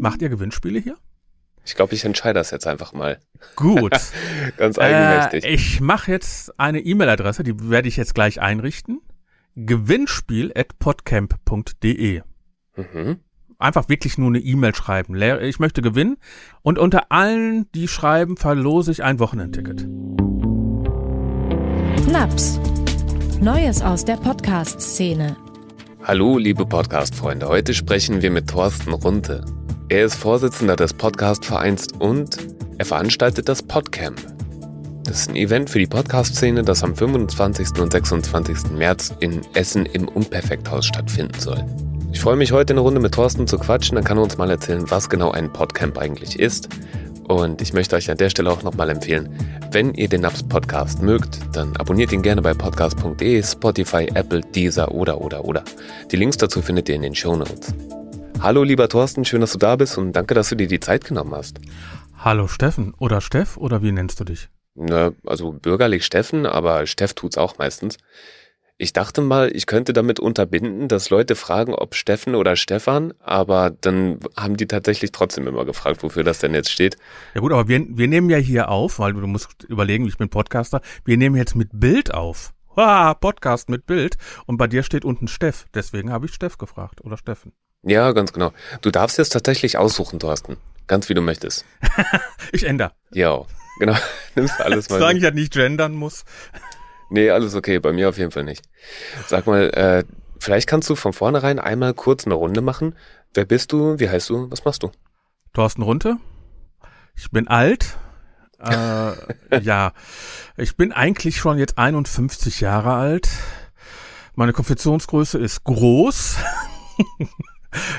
Macht ihr Gewinnspiele hier? Ich glaube, ich entscheide das jetzt einfach mal. Gut. Ganz eigenmächtig. Äh, ich mache jetzt eine E-Mail-Adresse, die werde ich jetzt gleich einrichten. Gewinnspiel at podcamp.de. mhm. Einfach wirklich nur eine E-Mail schreiben. Ich möchte gewinnen. Und unter allen, die schreiben, verlose ich ein Wochenendticket. Naps. Neues aus der Podcast-Szene. Hallo, liebe Podcast-Freunde. Heute sprechen wir mit Thorsten Runte. Er ist Vorsitzender des Podcast-Vereins und er veranstaltet das Podcamp. Das ist ein Event für die Podcast-Szene, das am 25. und 26. März in Essen im Unperfekthaus stattfinden soll. Ich freue mich heute eine Runde mit Thorsten zu quatschen, dann kann er uns mal erzählen, was genau ein Podcamp eigentlich ist. Und ich möchte euch an der Stelle auch nochmal empfehlen, wenn ihr den Naps Podcast mögt, dann abonniert ihn gerne bei podcast.de, Spotify, Apple, Deezer oder oder oder. Die Links dazu findet ihr in den Show Notes. Hallo lieber Thorsten, schön, dass du da bist und danke, dass du dir die Zeit genommen hast. Hallo Steffen oder Steff oder wie nennst du dich? Ne, also bürgerlich Steffen, aber Steff tut's auch meistens. Ich dachte mal, ich könnte damit unterbinden, dass Leute fragen, ob Steffen oder Stefan, aber dann haben die tatsächlich trotzdem immer gefragt, wofür das denn jetzt steht. Ja gut, aber wir, wir nehmen ja hier auf, weil du musst überlegen, ich bin Podcaster, wir nehmen jetzt mit Bild auf. Ha, Podcast mit Bild. Und bei dir steht unten Steff. Deswegen habe ich Steff gefragt oder Steffen. Ja, ganz genau. Du darfst jetzt tatsächlich aussuchen, Thorsten. Ganz wie du möchtest. Ich ändere. Ja, genau. Nimmst du alles mal. Solange ich ja nicht gendern muss. Nee, alles okay, bei mir auf jeden Fall nicht. Sag mal, äh, vielleicht kannst du von vornherein einmal kurz eine Runde machen. Wer bist du? Wie heißt du? Was machst du? Thorsten Runte. Ich bin alt. Äh, ja, ich bin eigentlich schon jetzt 51 Jahre alt. Meine Konfektionsgröße ist groß.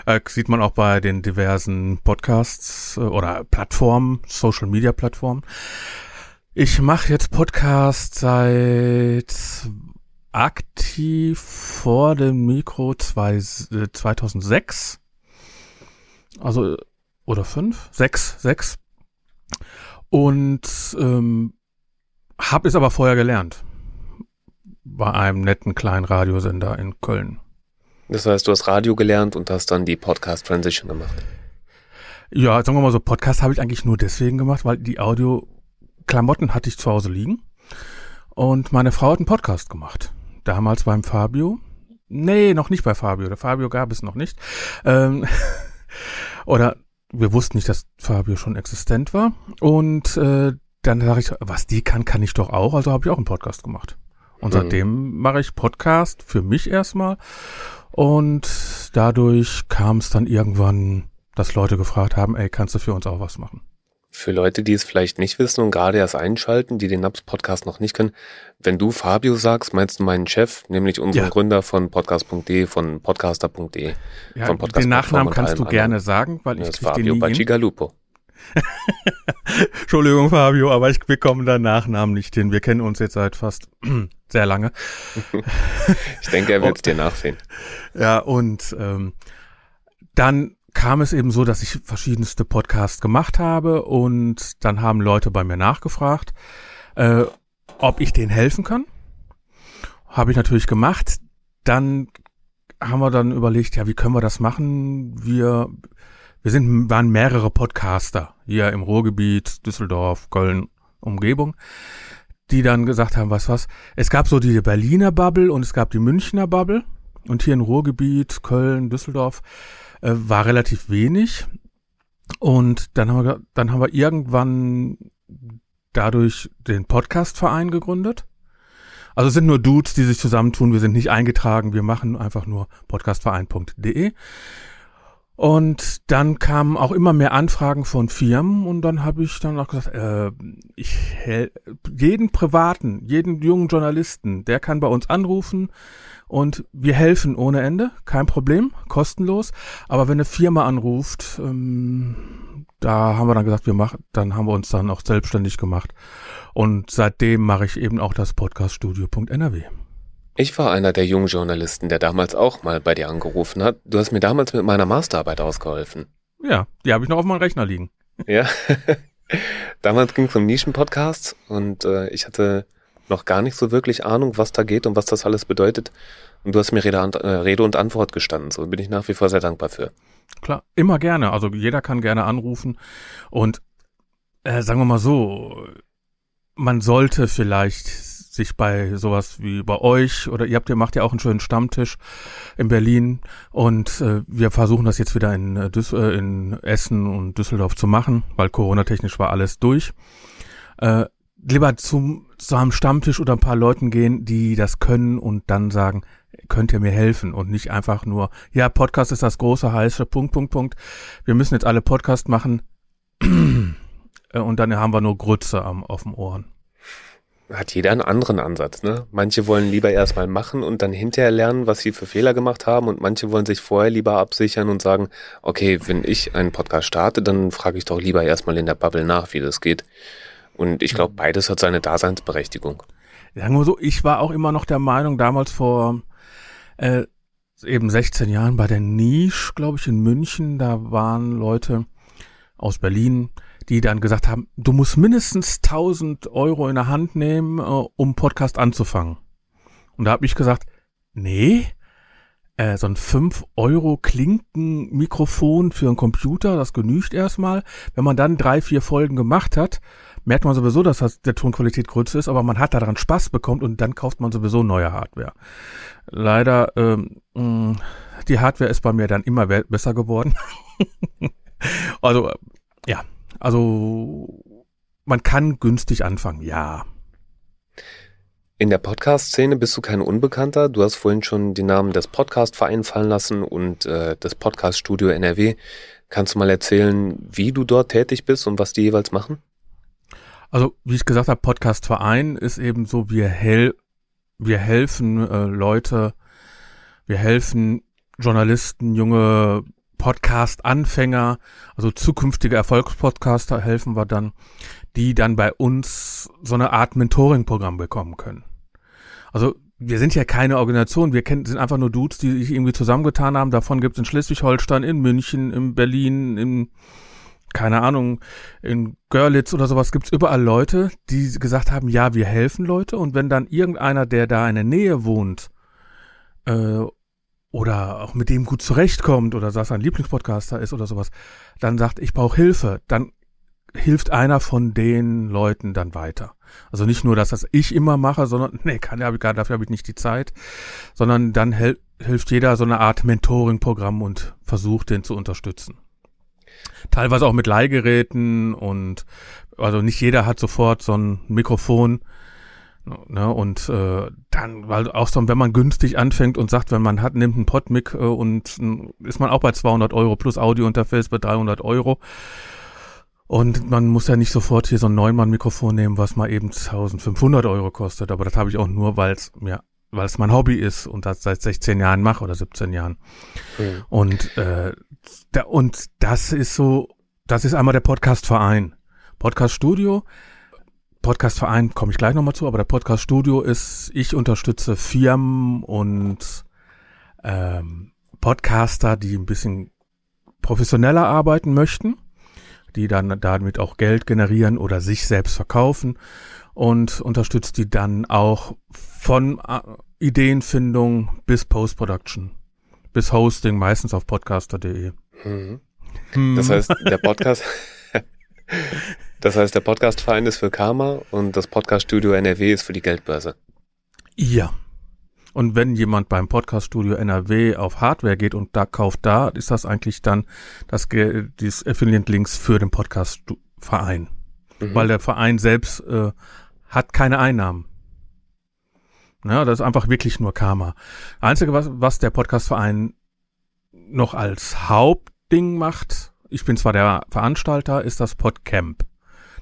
Äh, sieht man auch bei den diversen Podcasts äh, oder Plattformen, Social Media Plattformen. Ich mache jetzt Podcast seit aktiv vor dem Mikro zwei, äh, 2006. Also, oder fünf? Sechs, sechs. Und ähm, habe es aber vorher gelernt. Bei einem netten kleinen Radiosender in Köln. Das heißt, du hast Radio gelernt und hast dann die Podcast Transition gemacht. Ja, sagen wir mal so, Podcast habe ich eigentlich nur deswegen gemacht, weil die Audio-Klamotten hatte ich zu Hause liegen. Und meine Frau hat einen Podcast gemacht. Damals beim Fabio. Nee, noch nicht bei Fabio. Der Fabio gab es noch nicht. Ähm, oder wir wussten nicht, dass Fabio schon existent war. Und äh, dann sage ich, was die kann, kann ich doch auch. Also habe ich auch einen Podcast gemacht. Und Mhm. seitdem mache ich Podcast für mich erstmal. Und dadurch kam es dann irgendwann, dass Leute gefragt haben, ey, kannst du für uns auch was machen? Für Leute, die es vielleicht nicht wissen und gerade erst einschalten, die den Naps Podcast noch nicht kennen, wenn du Fabio sagst, meinst du meinen Chef, nämlich unseren Ja. Gründer von podcast.de, von podcaster.de. Ja, Vom Podcast den Nachnamen kannst du gerne anderen. sagen, weil ich Das krieg den Fabio. Bacigalupo. Entschuldigung, Fabio, aber ich bekomme deinen Nachnamen nicht hin. Wir kennen uns jetzt seit fast sehr lange. Ich denke, er wird es dir nachsehen. Ja, und ähm, dann kam es eben so, dass ich verschiedenste Podcasts gemacht habe und dann haben Leute bei mir nachgefragt, äh, ob ich denen helfen kann. Habe ich natürlich gemacht. Dann haben wir dann überlegt, ja, wie können wir das machen? Wir, wir sind, waren mehrere Podcaster hier im Ruhrgebiet, Düsseldorf, Köln, Umgebung, die dann gesagt haben, was was. Es gab so die Berliner Bubble und es gab die Münchner Bubble. Und hier im Ruhrgebiet, Köln, Düsseldorf, äh, war relativ wenig. Und dann haben wir, dann haben wir irgendwann dadurch den Podcastverein gegründet. Also es sind nur Dudes, die sich zusammentun. Wir sind nicht eingetragen. Wir machen einfach nur podcastverein.de. Und dann kamen auch immer mehr Anfragen von Firmen und dann habe ich dann auch gesagt, äh, ich jeden privaten, jeden jungen Journalisten, der kann bei uns anrufen und wir helfen ohne Ende, kein Problem, kostenlos. Aber wenn eine Firma anruft, ähm, da haben wir dann gesagt, wir machen, dann haben wir uns dann auch selbstständig gemacht. Und seitdem mache ich eben auch das Podcaststudio.nrw. Ich war einer der jungen Journalisten, der damals auch mal bei dir angerufen hat. Du hast mir damals mit meiner Masterarbeit ausgeholfen. Ja, die habe ich noch auf meinem Rechner liegen. Ja. damals ging es um Nischenpodcasts und äh, ich hatte noch gar nicht so wirklich Ahnung, was da geht und was das alles bedeutet. Und du hast mir Rede und, äh, Rede und Antwort gestanden. So bin ich nach wie vor sehr dankbar für. Klar, immer gerne. Also jeder kann gerne anrufen. Und äh, sagen wir mal so, man sollte vielleicht sich bei sowas wie bei euch oder ihr habt ihr macht ja auch einen schönen Stammtisch in Berlin und äh, wir versuchen das jetzt wieder in, äh, äh, in Essen und Düsseldorf zu machen, weil Corona-technisch war alles durch. Äh, lieber zum zu einem Stammtisch oder ein paar Leuten gehen, die das können und dann sagen, könnt ihr mir helfen und nicht einfach nur, ja, Podcast ist das große, heiße, Punkt, Punkt, Punkt. Wir müssen jetzt alle Podcast machen äh, und dann haben wir nur Grütze am, auf dem Ohren. Hat jeder einen anderen Ansatz, ne? Manche wollen lieber erstmal machen und dann hinterher lernen, was sie für Fehler gemacht haben und manche wollen sich vorher lieber absichern und sagen, okay, wenn ich einen Podcast starte, dann frage ich doch lieber erstmal in der Bubble nach, wie das geht. Und ich glaube, beides hat seine Daseinsberechtigung. Sagen wir so, ich war auch immer noch der Meinung, damals vor äh, eben 16 Jahren bei der Niche, glaube ich, in München, da waren Leute aus Berlin, die dann gesagt haben, du musst mindestens 1000 Euro in der Hand nehmen, äh, um Podcast anzufangen. Und da habe ich gesagt, nee, äh, so ein 5 Euro Klinkenmikrofon für einen Computer, das genügt erstmal. Wenn man dann drei, vier Folgen gemacht hat, merkt man sowieso, dass das der Tonqualität größer ist, aber man hat daran Spaß bekommen und dann kauft man sowieso neue Hardware. Leider, ähm, die Hardware ist bei mir dann immer besser geworden. also, ja, also man kann günstig anfangen, ja. In der Podcast-Szene bist du kein Unbekannter. Du hast vorhin schon die Namen des Podcast-Vereins fallen lassen und äh, des Podcast-Studio NRW. Kannst du mal erzählen, wie du dort tätig bist und was die jeweils machen? Also, wie ich gesagt habe, Podcast-Verein ist eben so, wir, hel wir helfen äh, Leute, wir helfen Journalisten, junge Podcast-Anfänger, also zukünftige Erfolgspodcaster helfen wir dann, die dann bei uns so eine Art Mentoring-Programm bekommen können. Also wir sind ja keine Organisation, wir sind einfach nur Dudes, die sich irgendwie zusammengetan haben. Davon gibt es in Schleswig-Holstein, in München, in Berlin, in keine Ahnung, in Görlitz oder sowas gibt's überall Leute, die gesagt haben, ja, wir helfen Leute. Und wenn dann irgendeiner, der da in der Nähe wohnt, äh, oder auch mit dem gut zurechtkommt oder dass ein Lieblingspodcaster ist oder sowas, dann sagt, ich brauche Hilfe, dann hilft einer von den Leuten dann weiter. Also nicht nur, dass das ich immer mache, sondern, nee, kann, ich, dafür habe ich nicht die Zeit, sondern dann hel hilft jeder so eine Art Mentoring-Programm und versucht, den zu unterstützen. Teilweise auch mit Leihgeräten und also nicht jeder hat sofort so ein Mikrofon, Ne, und äh, dann, weil auch so, wenn man günstig anfängt und sagt, wenn man hat, nimmt einen Podmic äh, und äh, ist man auch bei 200 Euro plus Audiointerface bei 300 Euro. Und man muss ja nicht sofort hier so ein Neumann-Mikrofon nehmen, was mal eben 1500 Euro kostet. Aber das habe ich auch nur, weil es mir, weil es mein Hobby ist und das seit 16 Jahren mache oder 17 Jahren. Mhm. Und äh, da, und das ist so, das ist einmal der Podcast-Verein. Podcast-Studio Podcast-Verein komme ich gleich nochmal zu, aber der Podcast-Studio ist, ich unterstütze Firmen und ähm, Podcaster, die ein bisschen professioneller arbeiten möchten, die dann damit auch Geld generieren oder sich selbst verkaufen und unterstützt die dann auch von äh, Ideenfindung bis Post-Production, bis Hosting, meistens auf podcaster.de. Mhm. Das heißt, der Podcast Das heißt, der Podcastverein ist für Karma und das Podcaststudio NRW ist für die Geldbörse. Ja. Und wenn jemand beim Podcaststudio NRW auf Hardware geht und da kauft da, ist das eigentlich dann das dieses Affiliate-Links für den Podcastverein. Mhm. Weil der Verein selbst äh, hat keine Einnahmen. Ja, das ist einfach wirklich nur Karma. Einzige, was, was der Podcastverein noch als Hauptding macht, ich bin zwar der Veranstalter, ist das Podcamp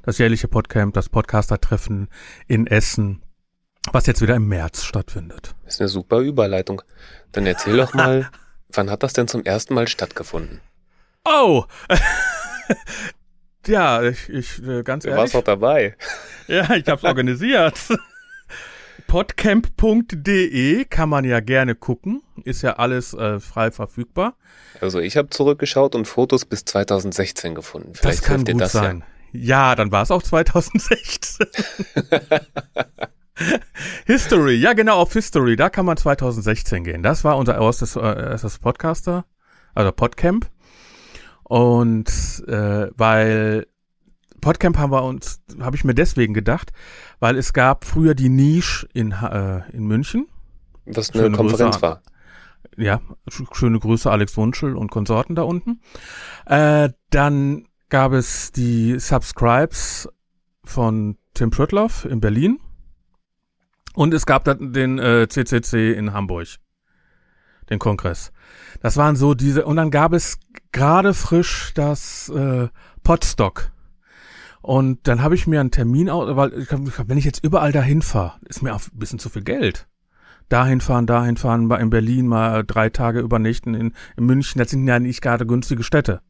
das jährliche Podcamp, das Podcaster-Treffen in Essen, was jetzt wieder im März stattfindet. Das ist eine super Überleitung. Dann erzähl doch mal, wann hat das denn zum ersten Mal stattgefunden? Oh! ja, ich, ich äh, ganz ehrlich. Du warst doch dabei. Ja, ich hab's organisiert. Podcamp.de kann man ja gerne gucken. Ist ja alles äh, frei verfügbar. Also ich habe zurückgeschaut und Fotos bis 2016 gefunden. Vielleicht das kann gut das sein. Ja. Ja, dann war es auch 2016. History, ja genau, auf History, da kann man 2016 gehen. Das war unser erstes, äh, erstes Podcaster, also Podcamp. Und äh, weil Podcamp haben wir uns, habe ich mir deswegen gedacht, weil es gab früher die Nische in, äh, in München. Was eine Schöne Konferenz Grüße, war. Ja, schöne Grüße Alex Wunschel und Konsorten da unten. Äh, dann gab es die Subscribes von Tim Pritloff in Berlin. Und es gab dann den äh, CCC in Hamburg. Den Kongress. Das waren so diese, und dann gab es gerade frisch das äh, Podstock. Und dann habe ich mir einen Termin aus, weil wenn ich jetzt überall dahin fahre, ist mir auch ein bisschen zu viel Geld. Dahin fahren, dahin fahren, in Berlin mal drei Tage übernächten, in, in München, das sind ja nicht gerade günstige Städte.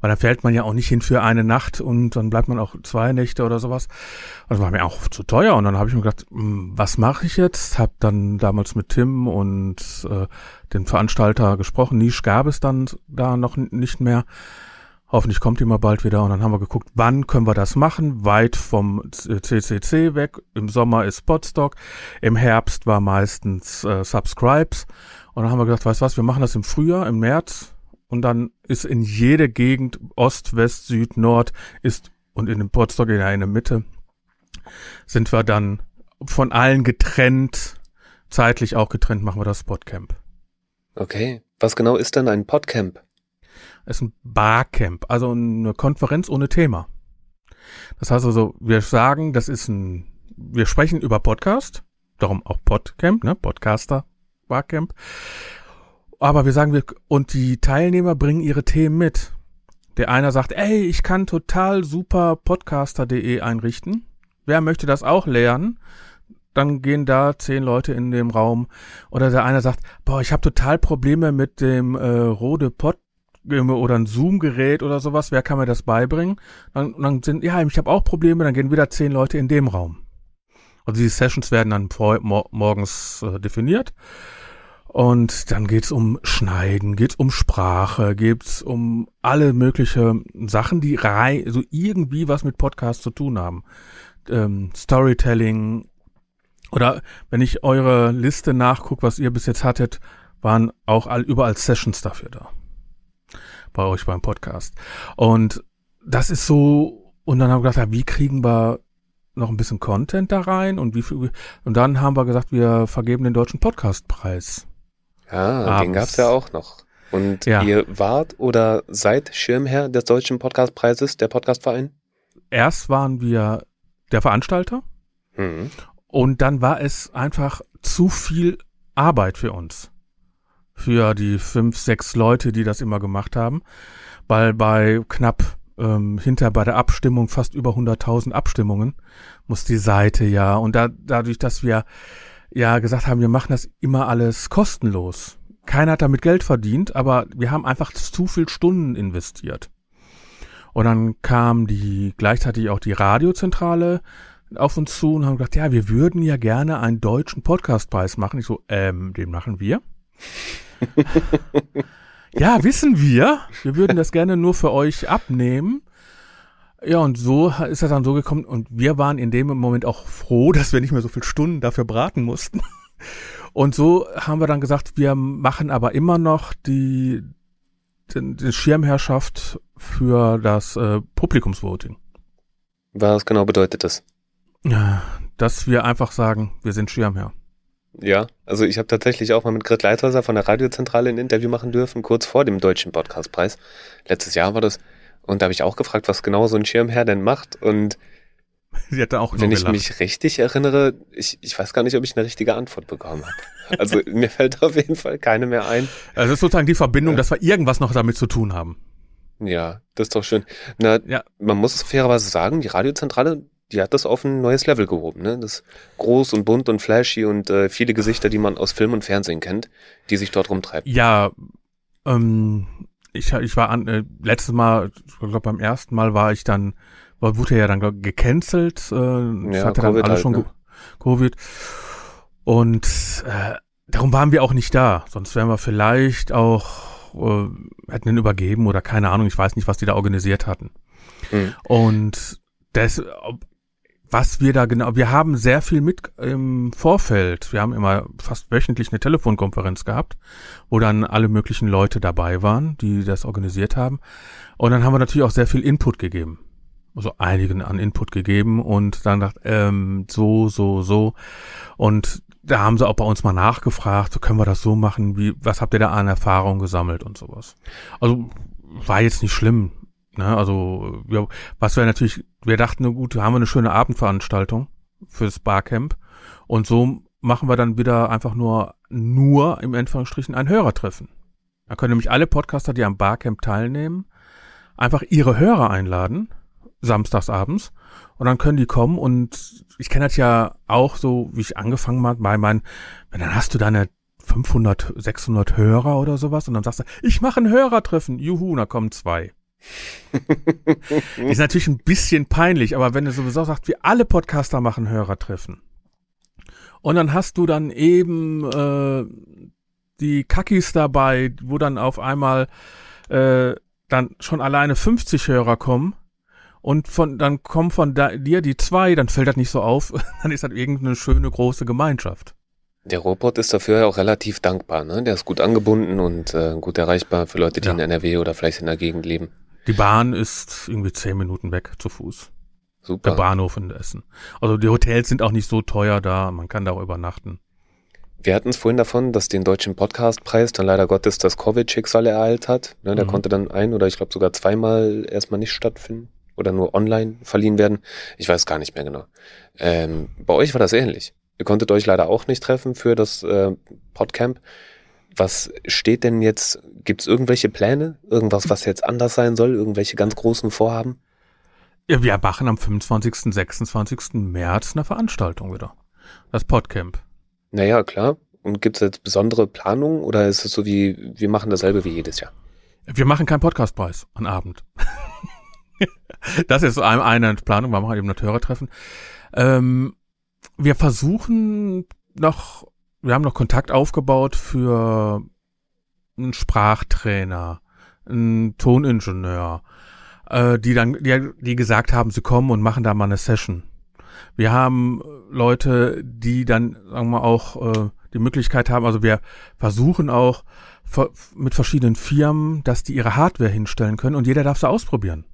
Weil da fällt man ja auch nicht hin für eine Nacht und dann bleibt man auch zwei Nächte oder sowas. Das war mir auch zu teuer und dann habe ich mir gedacht, hm, was mache ich jetzt? Hab dann damals mit Tim und äh, den Veranstalter gesprochen. Nisch gab es dann da noch nicht mehr. Hoffentlich kommt die mal bald wieder. Und dann haben wir geguckt, wann können wir das machen? Weit vom CCC weg. Im Sommer ist Spotstock. Im Herbst war meistens äh, Subscribes. Und dann haben wir gedacht, weißt du was, wir machen das im Frühjahr, im März. Und dann ist in jede Gegend, Ost, West, Süd, Nord, ist, und in dem Podstock ja in der Mitte, sind wir dann von allen getrennt, zeitlich auch getrennt, machen wir das Podcamp. Okay. Was genau ist denn ein Podcamp? ist ein Barcamp, also eine Konferenz ohne Thema. Das heißt also, wir sagen, das ist ein, wir sprechen über Podcast, darum auch Podcamp, ne, Podcaster Barcamp. Aber wir sagen, wir, und die Teilnehmer bringen ihre Themen mit. Der einer sagt, ey, ich kann total super podcaster.de einrichten. Wer möchte das auch lernen? Dann gehen da zehn Leute in dem Raum. Oder der eine sagt, boah, ich habe total Probleme mit dem äh, Rode Pod oder ein Zoom-Gerät oder sowas, wer kann mir das beibringen? Dann, dann sind, ja, ich habe auch Probleme, dann gehen wieder zehn Leute in dem Raum. Also die Sessions werden dann morgens äh, definiert. Und dann geht's um Schneiden, geht's um Sprache, geht's um alle mögliche Sachen, die rei so irgendwie was mit Podcast zu tun haben. Ähm, Storytelling oder wenn ich eure Liste nachgucke, was ihr bis jetzt hattet, waren auch all, überall Sessions dafür da bei euch beim Podcast. Und das ist so, und dann haben wir gedacht, ja, wie kriegen wir noch ein bisschen Content da rein und wie viel, und dann haben wir gesagt, wir vergeben den deutschen Podcastpreis. Ja, Abends. den gab's ja auch noch. Und ja. ihr wart oder seid Schirmherr des deutschen Podcastpreises, der Podcastverein? Erst waren wir der Veranstalter mhm. und dann war es einfach zu viel Arbeit für uns für die fünf, sechs Leute, die das immer gemacht haben, weil bei knapp ähm, hinter bei der Abstimmung fast über 100.000 Abstimmungen muss die Seite ja und da, dadurch, dass wir ja gesagt haben, wir machen das immer alles kostenlos. Keiner hat damit Geld verdient, aber wir haben einfach zu viel Stunden investiert. Und dann kam die gleichzeitig auch die Radiozentrale auf uns zu und haben gesagt, ja, wir würden ja gerne einen deutschen Podcastpreis machen. Ich so, ähm, den machen wir. ja, wissen wir. Wir würden das gerne nur für euch abnehmen. Ja, und so ist das dann so gekommen. Und wir waren in dem Moment auch froh, dass wir nicht mehr so viele Stunden dafür braten mussten. Und so haben wir dann gesagt, wir machen aber immer noch die, die, die Schirmherrschaft für das äh, Publikumsvoting. Was genau bedeutet das? Dass wir einfach sagen, wir sind Schirmherr. Ja, also ich habe tatsächlich auch mal mit Grit Leithäuser von der Radiozentrale ein Interview machen dürfen, kurz vor dem Deutschen Podcastpreis. Letztes Jahr war das. Und da habe ich auch gefragt, was genau so ein Schirmherr denn macht. Und Sie hatte auch wenn ich gelacht. mich richtig erinnere, ich, ich weiß gar nicht, ob ich eine richtige Antwort bekommen habe. Also mir fällt auf jeden Fall keine mehr ein. Also das ist sozusagen die Verbindung, ja. dass wir irgendwas noch damit zu tun haben. Ja, das ist doch schön. Na, ja. man muss fairerweise sagen, die Radiozentrale, die hat das auf ein neues Level gehoben. Ne? Das groß und bunt und flashy und äh, viele Gesichter, die man aus Film und Fernsehen kennt, die sich dort rumtreiben. Ja, ähm, ich, ich war an, äh, letztes Mal, ich glaube beim ersten Mal war ich dann, war, wurde ja dann gecancelt, äh, ja, hatte dann alles halt, schon ne? Covid. Und äh, darum waren wir auch nicht da. Sonst wären wir vielleicht auch, äh, hätten ihn übergeben oder keine Ahnung, ich weiß nicht, was die da organisiert hatten. Mhm. Und das, was wir da genau, wir haben sehr viel mit im Vorfeld. Wir haben immer fast wöchentlich eine Telefonkonferenz gehabt, wo dann alle möglichen Leute dabei waren, die das organisiert haben. Und dann haben wir natürlich auch sehr viel Input gegeben. Also einigen an Input gegeben und dann dachte, ähm, so, so, so. Und da haben sie auch bei uns mal nachgefragt, so können wir das so machen, wie, was habt ihr da an Erfahrung gesammelt und sowas. Also war jetzt nicht schlimm. Ne? Also ja, was wir natürlich, wir dachten, na gut, haben wir eine schöne Abendveranstaltung fürs Barcamp und so machen wir dann wieder einfach nur, nur im Anführungsstrichen ein Hörertreffen. Da können nämlich alle Podcaster, die am Barcamp teilnehmen, einfach ihre Hörer einladen, samstagsabends, und dann können die kommen und ich kenne das ja auch so, wie ich angefangen habe, bei meinen, dann hast du deine 500, 600 Hörer oder sowas und dann sagst du, ich mache ein Hörertreffen, juhu, da kommen zwei. ist natürlich ein bisschen peinlich, aber wenn du sowieso sagst, wir alle Podcaster machen Hörertreffen. Und dann hast du dann eben äh, die Kackis dabei, wo dann auf einmal äh, dann schon alleine 50 Hörer kommen und von dann kommen von da, dir die zwei, dann fällt das nicht so auf, dann ist das irgendeine schöne große Gemeinschaft. Der Robot ist dafür ja auch relativ dankbar, ne? Der ist gut angebunden und äh, gut erreichbar für Leute, die ja. in NRW oder vielleicht in der Gegend leben. Die Bahn ist irgendwie zehn Minuten weg zu Fuß. Super. Der Bahnhof in Essen. Also die Hotels sind auch nicht so teuer da, man kann da auch übernachten. Wir hatten es vorhin davon, dass den deutschen Podcastpreis dann leider Gottes das Covid-Schicksal ereilt hat. Ne, der mhm. konnte dann ein oder ich glaube sogar zweimal erstmal nicht stattfinden oder nur online verliehen werden. Ich weiß gar nicht mehr genau. Ähm, bei euch war das ähnlich. Ihr konntet euch leider auch nicht treffen für das äh, Podcamp. Was steht denn jetzt? Gibt es irgendwelche Pläne? Irgendwas, was jetzt anders sein soll? Irgendwelche ganz großen Vorhaben? Ja, wir machen am 25., 26. März eine Veranstaltung wieder. Das Podcamp. Naja, klar. Und gibt es jetzt besondere Planungen oder ist es so wie, wir machen dasselbe wie jedes Jahr? Wir machen keinen Podcastpreis an Abend. das ist eine Planung, wir machen eben ein Hörertreffen. Ähm, wir versuchen noch, wir haben noch Kontakt aufgebaut für einen Sprachtrainer, einen Toningenieur, äh, die dann, die, die gesagt haben, sie kommen und machen da mal eine Session. Wir haben Leute, die dann, sagen wir auch, äh, die Möglichkeit haben, also wir versuchen auch mit verschiedenen Firmen, dass die ihre Hardware hinstellen können und jeder darf sie ausprobieren.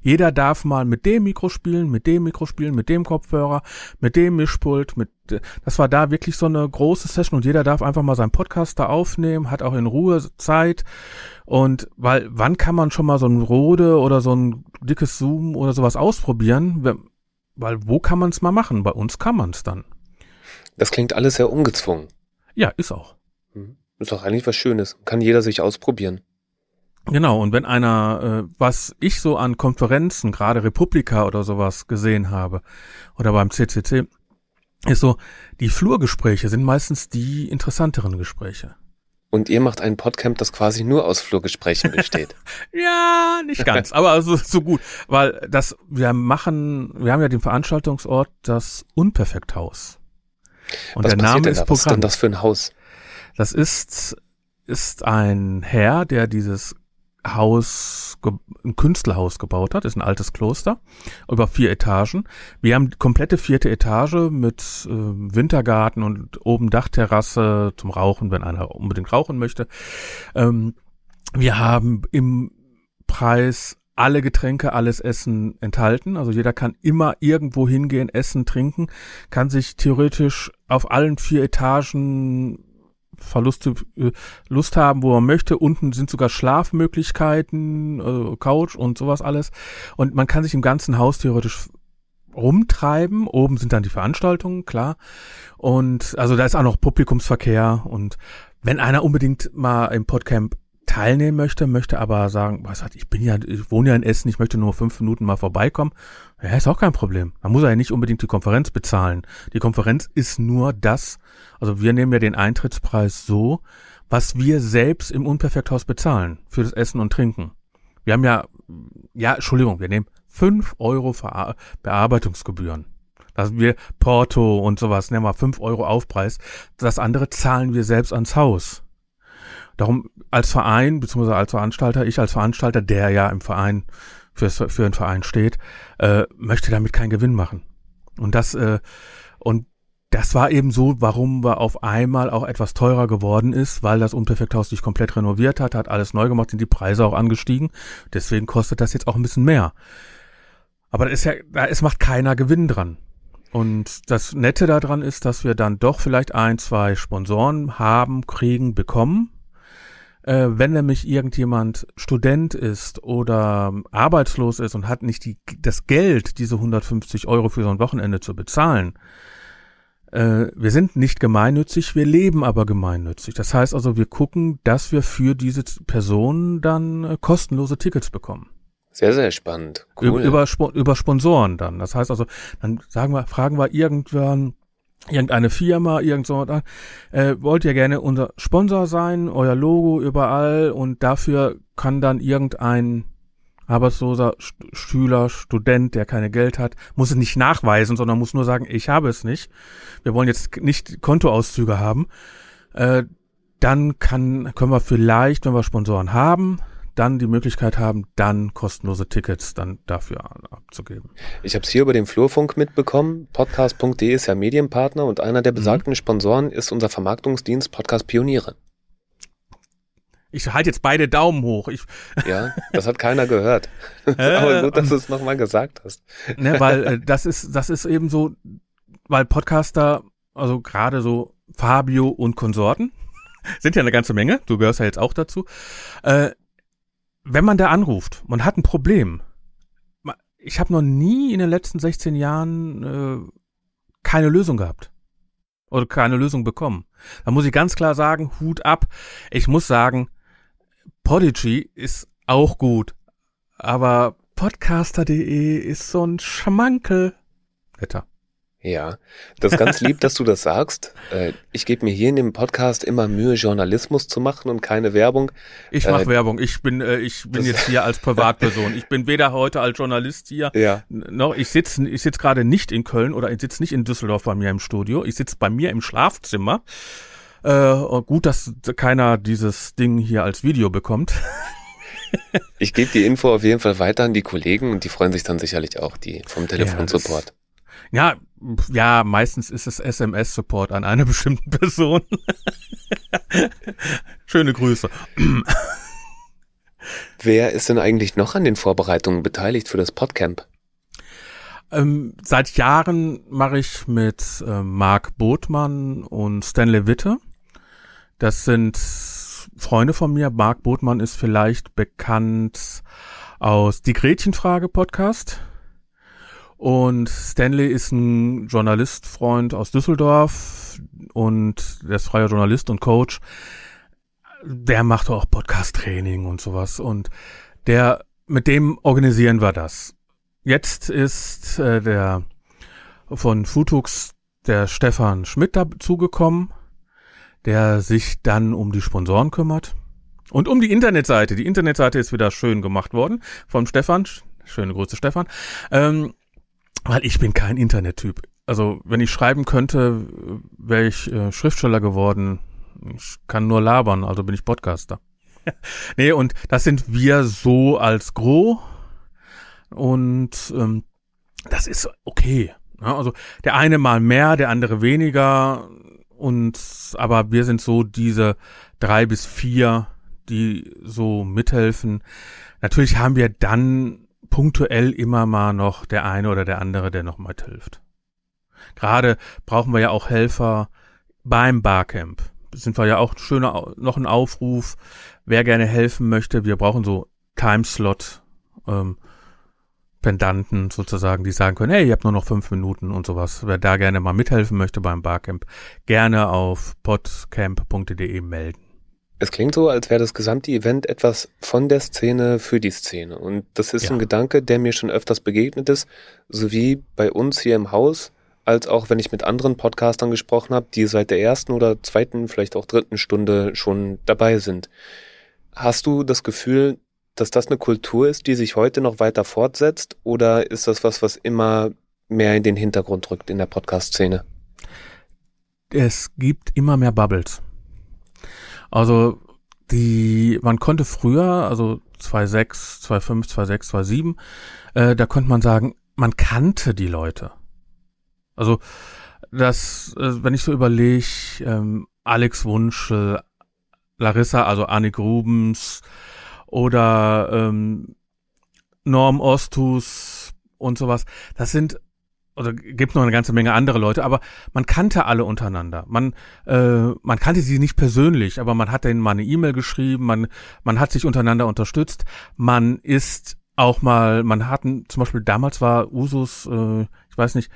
Jeder darf mal mit dem Mikro spielen, mit dem Mikro spielen, mit dem Kopfhörer, mit dem Mischpult, mit, das war da wirklich so eine große Session und jeder darf einfach mal seinen Podcast da aufnehmen, hat auch in Ruhe Zeit und weil, wann kann man schon mal so ein Rode oder so ein dickes Zoom oder sowas ausprobieren? Weil wo kann man es mal machen? Bei uns kann man es dann. Das klingt alles sehr ungezwungen. Ja, ist auch. Hm. Ist doch eigentlich was Schönes. Kann jeder sich ausprobieren. Genau, und wenn einer, äh, was ich so an Konferenzen, gerade Republika oder sowas gesehen habe, oder beim CCC, ist so, die Flurgespräche sind meistens die interessanteren Gespräche. Und ihr macht ein Podcamp, das quasi nur aus Flurgesprächen besteht. ja, nicht ganz, aber also so gut, weil das wir machen, wir haben ja den Veranstaltungsort das Unperfekthaus. Und Was der Name ist da? Programm. Was ist denn das für ein Haus? Das ist ist ein Herr, der dieses Haus, ein Künstlerhaus gebaut hat, ist ein altes Kloster, über vier Etagen. Wir haben die komplette vierte Etage mit äh, Wintergarten und oben Dachterrasse zum Rauchen, wenn einer unbedingt rauchen möchte. Ähm, wir haben im Preis alle Getränke, alles Essen enthalten. Also jeder kann immer irgendwo hingehen, essen, trinken, kann sich theoretisch auf allen vier Etagen Verluste äh, Lust haben, wo man möchte. Unten sind sogar Schlafmöglichkeiten, äh, Couch und sowas alles. Und man kann sich im ganzen Haus theoretisch rumtreiben. Oben sind dann die Veranstaltungen, klar. Und also da ist auch noch Publikumsverkehr. Und wenn einer unbedingt mal im Podcamp teilnehmen möchte, möchte aber sagen, was hat, ich bin ja, ich wohne ja in Essen, ich möchte nur fünf Minuten mal vorbeikommen, ja, ist auch kein Problem. Man muss ja nicht unbedingt die Konferenz bezahlen. Die Konferenz ist nur das, also wir nehmen ja den Eintrittspreis so, was wir selbst im Unperfekthaus bezahlen für das Essen und Trinken. Wir haben ja, ja, Entschuldigung, wir nehmen fünf Euro Ver Bearbeitungsgebühren. Das wir Porto und sowas, nehmen wir fünf Euro Aufpreis. Das andere zahlen wir selbst ans Haus. Darum als Verein, beziehungsweise als Veranstalter, ich als Veranstalter, der ja im Verein für, für einen Verein steht, äh, möchte damit keinen Gewinn machen. Und das, äh, und das war eben so, warum wir auf einmal auch etwas teurer geworden ist, weil das Unperfekthaus sich komplett renoviert hat, hat alles neu gemacht, sind die Preise auch angestiegen. Deswegen kostet das jetzt auch ein bisschen mehr. Aber das ist ja, da es macht keiner Gewinn dran. Und das Nette daran ist, dass wir dann doch vielleicht ein, zwei Sponsoren haben, kriegen, bekommen. Äh, wenn nämlich irgendjemand Student ist oder arbeitslos ist und hat nicht die, das Geld, diese 150 Euro für so ein Wochenende zu bezahlen, äh, wir sind nicht gemeinnützig, wir leben aber gemeinnützig. Das heißt also, wir gucken, dass wir für diese Personen dann äh, kostenlose Tickets bekommen. Sehr, sehr spannend. Cool. Über, über Sponsoren dann. Das heißt also, dann sagen wir, fragen wir irgendwann, irgendeine Firma, irgend so, äh, wollt ihr gerne unser Sponsor sein, euer Logo überall und dafür kann dann irgendein arbeitsloser Schüler, Student, der keine Geld hat, muss es nicht nachweisen, sondern muss nur sagen, ich habe es nicht. Wir wollen jetzt nicht Kontoauszüge haben. Äh, dann kann, können wir vielleicht, wenn wir Sponsoren haben, dann die Möglichkeit haben, dann kostenlose Tickets dann dafür abzugeben. Ich habe es hier über den Flurfunk mitbekommen. Podcast.de ist ja Medienpartner und einer der mhm. besagten mhm. Sponsoren ist unser Vermarktungsdienst Podcast Pioniere. Ich halte jetzt beide Daumen hoch. Ich ja, das hat keiner gehört. Aber gut, dass du es nochmal gesagt hast. Ne, weil äh, das ist, das ist eben so, weil Podcaster, also gerade so Fabio und Konsorten, sind ja eine ganze Menge, du gehörst ja jetzt auch dazu. Äh, wenn man da anruft, man hat ein Problem. Ich habe noch nie in den letzten 16 Jahren äh, keine Lösung gehabt oder keine Lösung bekommen. Da muss ich ganz klar sagen, Hut ab. Ich muss sagen, Podigy ist auch gut, aber podcaster.de ist so ein Schmankel. Netter. Ja, das ist ganz lieb, dass du das sagst. Äh, ich gebe mir hier in dem Podcast immer Mühe, Journalismus zu machen und keine Werbung. Ich mache äh, Werbung. Ich bin, äh, ich bin jetzt hier als Privatperson. Ich bin weder heute als Journalist hier, ja. noch ich sitze ich sitz gerade nicht in Köln oder ich sitze nicht in Düsseldorf bei mir im Studio. Ich sitze bei mir im Schlafzimmer. Äh, gut, dass keiner dieses Ding hier als Video bekommt. ich gebe die Info auf jeden Fall weiter an die Kollegen und die freuen sich dann sicherlich auch, die vom Telefonsupport. Ja, ja, meistens ist es SMS-Support an eine bestimmte Person. Schöne Grüße. Wer ist denn eigentlich noch an den Vorbereitungen beteiligt für das Podcamp? Ähm, seit Jahren mache ich mit äh, Marc Botmann und Stanley Witte. Das sind Freunde von mir. Marc Botmann ist vielleicht bekannt aus Die Gretchenfrage Podcast. Und Stanley ist ein Journalistfreund aus Düsseldorf und der ist freier Journalist und Coach. Der macht auch Podcast-Training und sowas. Und der, mit dem organisieren wir das. Jetzt ist äh, der von Futux der Stefan Schmidt dazugekommen, der sich dann um die Sponsoren kümmert. Und um die Internetseite. Die Internetseite ist wieder schön gemacht worden vom Stefan. Schöne Grüße, Stefan. Ähm, weil ich bin kein Internettyp. Also wenn ich schreiben könnte, wäre ich äh, Schriftsteller geworden. Ich kann nur labern, also bin ich Podcaster. nee, und das sind wir so als Gro. Und ähm, das ist okay. Ja, also der eine mal mehr, der andere weniger. Und aber wir sind so diese drei bis vier, die so mithelfen. Natürlich haben wir dann punktuell immer mal noch der eine oder der andere, der noch mal hilft. Gerade brauchen wir ja auch Helfer beim Barcamp. Sind wir ja auch schöner noch ein Aufruf, wer gerne helfen möchte. Wir brauchen so Timeslot ähm, Pendanten sozusagen, die sagen können, hey, ihr habt nur noch fünf Minuten und sowas. Wer da gerne mal mithelfen möchte beim Barcamp, gerne auf podcamp.de melden. Es klingt so, als wäre das gesamte Event etwas von der Szene für die Szene. Und das ist ja. ein Gedanke, der mir schon öfters begegnet ist, sowie bei uns hier im Haus, als auch wenn ich mit anderen Podcastern gesprochen habe, die seit der ersten oder zweiten, vielleicht auch dritten Stunde schon dabei sind. Hast du das Gefühl, dass das eine Kultur ist, die sich heute noch weiter fortsetzt? Oder ist das was, was immer mehr in den Hintergrund rückt in der Podcast-Szene? Es gibt immer mehr Bubbles. Also die, man konnte früher, also 2.6, 2.5, 2.6, 2.7, äh, da konnte man sagen, man kannte die Leute. Also das, äh, wenn ich so überlege, ähm, Alex Wunschel, Larissa, also Annik Rubens oder ähm, Norm Ostus und sowas, das sind oder gibt noch eine ganze Menge andere Leute, aber man kannte alle untereinander. Man, äh, man kannte sie nicht persönlich, aber man hat denen mal eine E-Mail geschrieben, man, man hat sich untereinander unterstützt. Man ist auch mal, man hatten, zum Beispiel damals war Usus, äh, ich weiß nicht,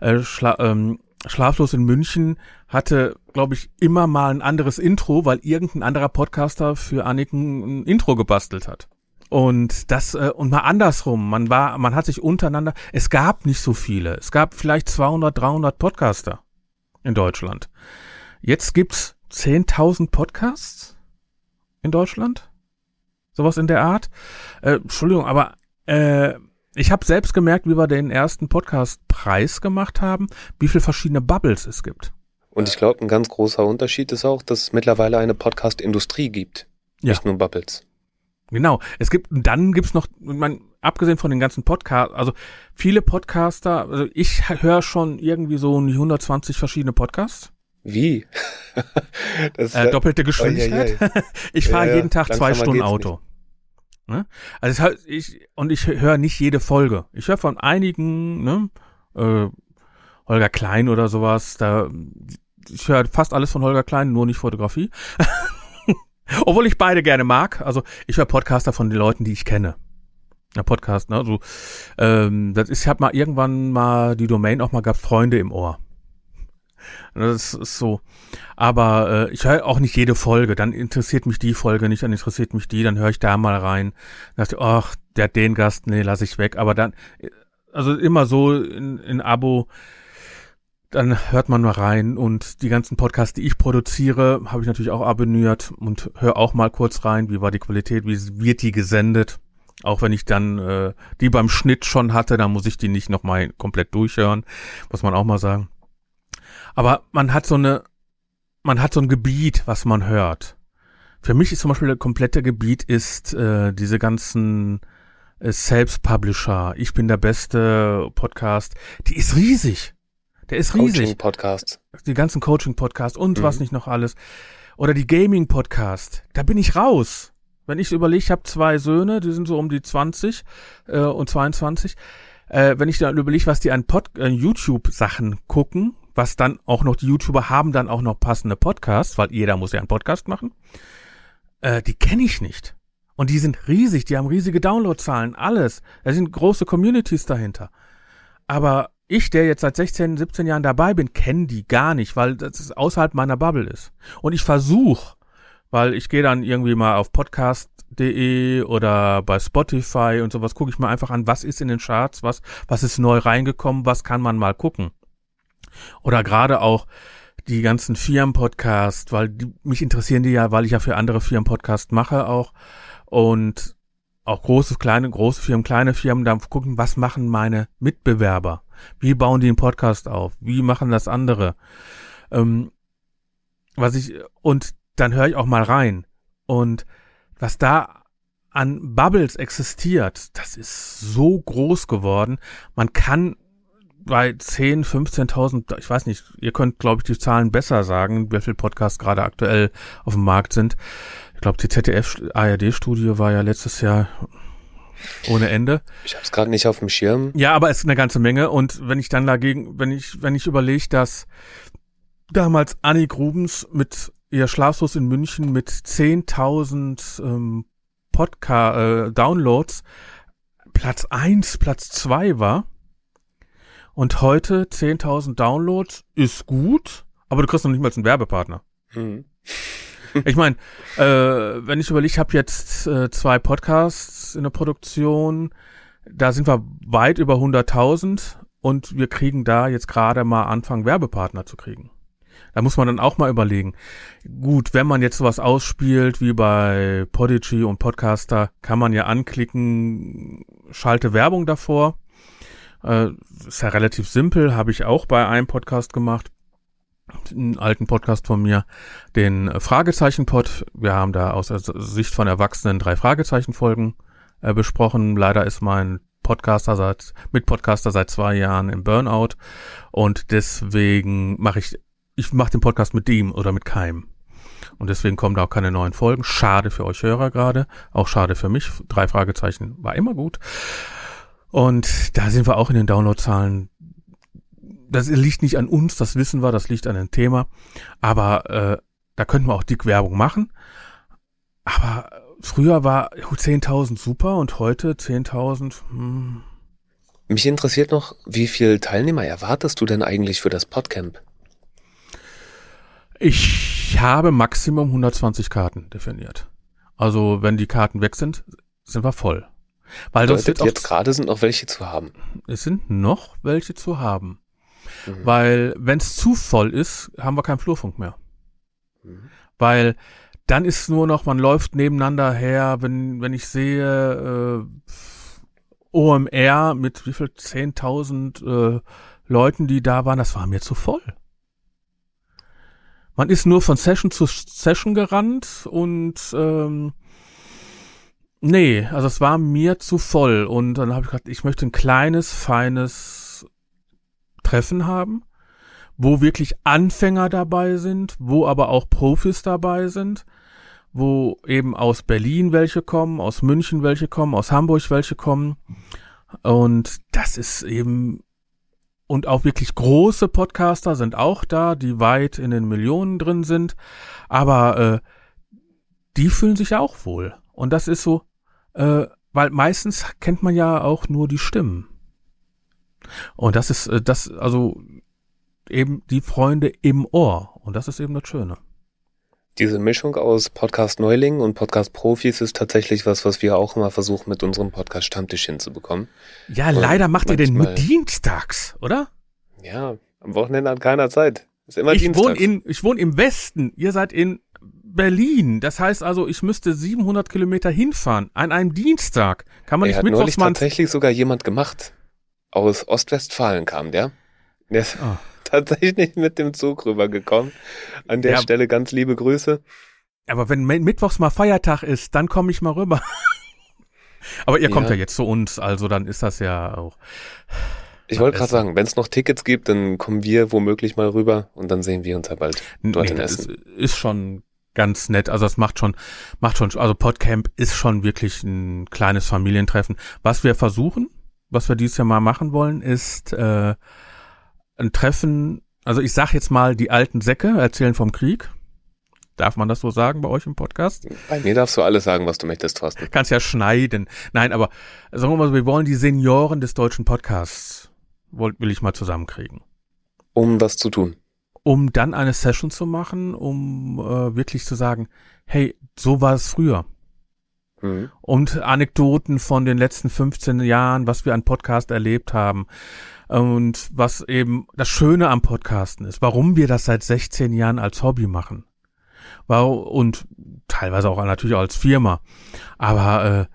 äh, Schla ähm, Schlaflos in München hatte, glaube ich, immer mal ein anderes Intro, weil irgendein anderer Podcaster für Anniken ein Intro gebastelt hat. Und das äh, und mal andersrum, man war man hat sich untereinander, es gab nicht so viele. Es gab vielleicht 200, 300 Podcaster in Deutschland. Jetzt gibt's 10.000 Podcasts in Deutschland? Sowas in der Art? Äh, Entschuldigung, aber äh, ich habe selbst gemerkt, wie wir den ersten Podcast-Preis gemacht haben, wie viele verschiedene Bubbles es gibt. Und ich glaube, ein ganz großer Unterschied ist auch, dass es mittlerweile eine Podcast-Industrie gibt. Ja. Nicht nur Bubbles. Genau. Es gibt, dann gibt's noch, man, abgesehen von den ganzen Podcasts, also viele Podcaster, also ich höre schon irgendwie so 120 verschiedene Podcasts. Wie? das, äh, doppelte Geschwindigkeit. Oh, je, je. ich fahre ja, jeden Tag zwei Stunden Auto. Ne? Also ich, und ich höre nicht jede Folge. Ich höre von einigen, ne, äh, Holger Klein oder sowas, da ich höre fast alles von Holger Klein, nur nicht Fotografie. Obwohl ich beide gerne mag. Also ich höre Podcaster von den Leuten, die ich kenne. Ja, Podcast, ne? Also, ähm, das ist, ich habe mal irgendwann mal die Domain auch mal gehabt, Freunde im Ohr. Das ist so. Aber äh, ich höre auch nicht jede Folge. Dann interessiert mich die Folge nicht, dann interessiert mich die, dann höre ich da mal rein. Dann dachte ich, ach, der hat den Gast, nee, lass ich weg. Aber dann, also immer so in, in Abo, dann hört man mal rein und die ganzen Podcasts, die ich produziere, habe ich natürlich auch abonniert und höre auch mal kurz rein, wie war die Qualität, wie wird die gesendet. Auch wenn ich dann äh, die beim Schnitt schon hatte, dann muss ich die nicht nochmal komplett durchhören, muss man auch mal sagen. Aber man hat so eine, man hat so ein Gebiet, was man hört. Für mich ist zum Beispiel das komplette Gebiet ist äh, diese ganzen äh, Selbst-Publisher. Ich bin der beste Podcast. Die ist riesig. Der ist riesig. Coaching-Podcasts. Die ganzen Coaching-Podcasts und mhm. was nicht noch alles. Oder die Gaming-Podcast. Da bin ich raus. Wenn ich überlege, ich habe zwei Söhne, die sind so um die 20 äh, und 22. Äh, wenn ich dann überlege, was die an, Pod äh, YouTube-Sachen gucken, was dann auch noch die YouTuber haben, dann auch noch passende Podcasts, weil jeder muss ja einen Podcast machen, äh, die kenne ich nicht. Und die sind riesig, die haben riesige Downloadzahlen, alles. Da sind große Communities dahinter. Aber ich, der jetzt seit 16, 17 Jahren dabei bin, kenne die gar nicht, weil das außerhalb meiner Bubble ist. Und ich versuche, weil ich gehe dann irgendwie mal auf podcast.de oder bei Spotify und sowas, gucke ich mir einfach an, was ist in den Charts, was, was ist neu reingekommen, was kann man mal gucken. Oder gerade auch die ganzen Firmen-Podcasts, weil die, mich interessieren die ja, weil ich ja für andere Firmen Podcast mache auch. Und auch große, kleine, große Firmen, kleine Firmen, da gucken, was machen meine Mitbewerber? Wie bauen die einen Podcast auf? Wie machen das andere? Ähm, was ich, und dann höre ich auch mal rein. Und was da an Bubbles existiert, das ist so groß geworden. Man kann bei 10, 15.000, ich weiß nicht, ihr könnt, glaube ich, die Zahlen besser sagen, wie viele Podcasts gerade aktuell auf dem Markt sind. Ich glaube, die ZDF-ARD-Studie war ja letztes Jahr ohne Ende. Ich habe es gerade nicht auf dem Schirm. Ja, aber es ist eine ganze Menge. Und wenn ich dann dagegen, wenn ich, wenn ich überlege, dass damals Annie Grubens mit ihr Schlaflos in München mit 10.000 ähm, Podcast äh, Downloads Platz eins, Platz zwei war. Und heute 10.000 Downloads ist gut, aber du kriegst noch nicht mal einen Werbepartner. Mhm. Ich meine, äh, wenn ich überlege, ich habe jetzt äh, zwei Podcasts in der Produktion, da sind wir weit über 100.000 und wir kriegen da jetzt gerade mal Anfang Werbepartner zu kriegen. Da muss man dann auch mal überlegen. Gut, wenn man jetzt sowas ausspielt wie bei Podigy und Podcaster, kann man ja anklicken, schalte Werbung davor. Äh, ist ja relativ simpel, habe ich auch bei einem Podcast gemacht einen alten Podcast von mir, den Fragezeichen-Pod. Wir haben da aus der Sicht von Erwachsenen drei Fragezeichen-Folgen äh, besprochen. Leider ist mein Podcaster seit, mit Podcaster seit zwei Jahren im Burnout und deswegen mache ich, ich mache den Podcast mit dem oder mit keinem. Und deswegen kommen da auch keine neuen Folgen. Schade für euch Hörer gerade, auch schade für mich. Drei Fragezeichen war immer gut. Und da sind wir auch in den Downloadzahlen. Das liegt nicht an uns, das wissen wir, das liegt an dem Thema. Aber äh, da könnten wir auch dick Werbung machen. Aber früher war 10.000 super und heute 10.000. Hm. Mich interessiert noch, wie viel Teilnehmer erwartest du denn eigentlich für das Podcamp? Ich habe Maximum 120 Karten definiert. Also wenn die Karten weg sind, sind wir voll. Weil das jetzt gerade sind noch welche zu haben. Es sind noch welche zu haben. Mhm. Weil wenn es zu voll ist, haben wir keinen Flurfunk mehr. Mhm. Weil dann ist nur noch, man läuft nebeneinander her, wenn, wenn ich sehe, äh, OMR mit wie viel 10.000 äh, Leuten, die da waren, das war mir zu voll. Man ist nur von Session zu Session gerannt und ähm, nee, also es war mir zu voll. Und dann habe ich gesagt, ich möchte ein kleines, feines Treffen haben, wo wirklich Anfänger dabei sind, wo aber auch Profis dabei sind, wo eben aus Berlin welche kommen, aus München welche kommen, aus Hamburg welche kommen. Und das ist eben und auch wirklich große Podcaster sind auch da, die weit in den Millionen drin sind. Aber äh, die fühlen sich auch wohl. Und das ist so, äh, weil meistens kennt man ja auch nur die Stimmen. Und das ist äh, das, also eben die Freunde im Ohr. Und das ist eben das Schöne. Diese Mischung aus Podcast-Neulingen und Podcast-Profis ist tatsächlich was, was wir auch immer versuchen, mit unserem Podcast-Stammtisch hinzubekommen. Ja, und leider macht ihr den mit dienstags, oder? Ja, am Wochenende hat keiner Zeit. Ist immer ich dienstags. Wohne in, ich wohne im Westen, ihr seid in Berlin. Das heißt also, ich müsste 700 Kilometer hinfahren an einem Dienstag. Kann man er nicht mittwochs neulich tatsächlich sogar jemand gemacht. Aus Ostwestfalen kam der. Der ist, oh tatsächlich mit dem Zug rübergekommen. An der ja, Stelle ganz liebe Grüße. Aber wenn Mittwochs mal Feiertag ist, dann komme ich mal rüber. aber ihr kommt ja. ja jetzt zu uns, also dann ist das ja auch. Ich wollte gerade sagen, wenn es noch Tickets gibt, dann kommen wir womöglich mal rüber und dann sehen wir uns ja bald dort nee, in Essen. Ist, ist schon ganz nett. Also es macht schon, macht schon, also Podcamp ist schon wirklich ein kleines Familientreffen. Was wir versuchen, was wir dieses Jahr mal machen wollen, ist äh, ein Treffen, also ich sag jetzt mal, die alten Säcke erzählen vom Krieg. Darf man das so sagen bei euch im Podcast? Bei mir darfst du alles sagen, was du möchtest, Thorsten. Kannst ja schneiden. Nein, aber sagen wir mal so, wir wollen die Senioren des deutschen Podcasts, will ich mal zusammenkriegen. Um was zu tun? Um dann eine Session zu machen, um äh, wirklich zu sagen, hey, so war es früher. Mhm. Und Anekdoten von den letzten 15 Jahren, was wir an Podcast erlebt haben und was eben das Schöne am Podcasten ist, warum wir das seit 16 Jahren als Hobby machen. Und teilweise auch natürlich als Firma. Aber äh,